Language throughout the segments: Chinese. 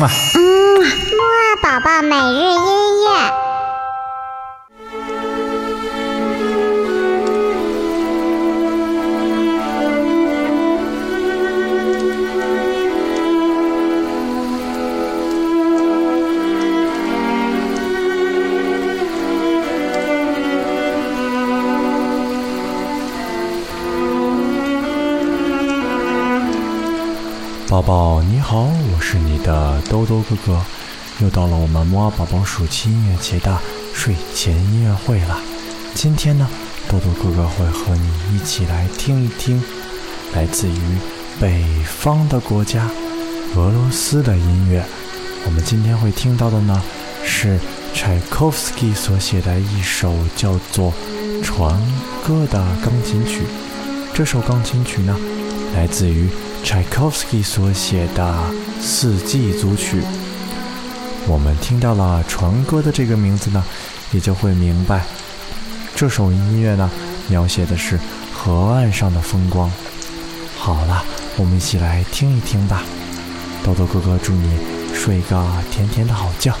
嗯，木二宝宝每日音宝宝你好，我是你的兜兜哥哥，又到了我们摩尔宝宝暑期音乐节的睡前音乐会了。今天呢，豆豆哥哥会和你一起来听一听来自于北方的国家俄罗斯的音乐。我们今天会听到的呢，是柴可夫斯基所写的一首叫做《船歌》的钢琴曲。这首钢琴曲呢，来自于。柴可夫斯基所写的《四季组曲》，我们听到了“船歌”的这个名字呢，也就会明白，这首音乐呢，描写的是河岸上的风光。好了，我们一起来听一听吧。豆豆哥哥祝你睡个甜甜的好觉。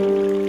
乐。